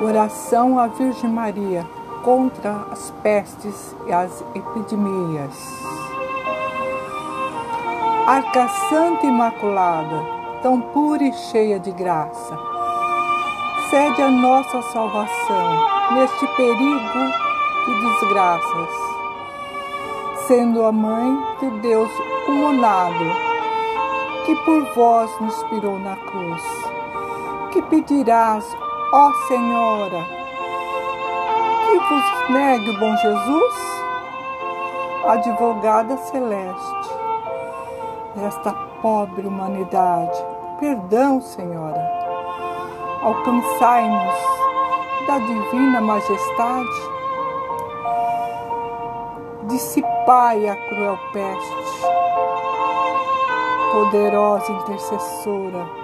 Oração à Virgem Maria contra as pestes e as epidemias. Arca Santa Imaculada, tão pura e cheia de graça, cede a nossa salvação neste perigo de desgraças, sendo a mãe de Deus humanado, que por vós nos inspirou na cruz. Que pedirás, ó Senhora, que vos negue o bom Jesus? Advogada celeste, desta pobre humanidade, perdão, Senhora, alcançai-nos da divina majestade, dissipai a cruel peste, poderosa intercessora,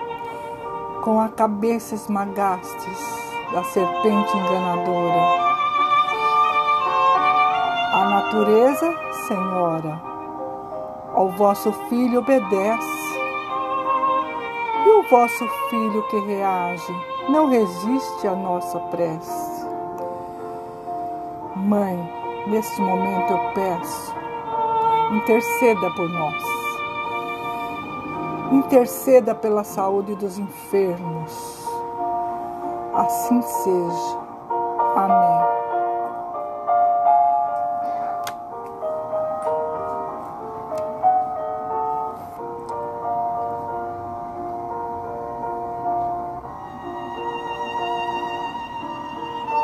com a cabeça esmagastes da serpente enganadora. A natureza, Senhora, ao vosso filho obedece, e o vosso filho que reage não resiste à nossa prece. Mãe, neste momento eu peço, interceda por nós interceda pela saúde dos enfermos. Assim seja. Amém.